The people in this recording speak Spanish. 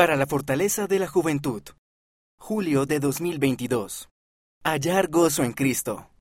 Para la fortaleza de la juventud. Julio de 2022. Hallar gozo en Cristo.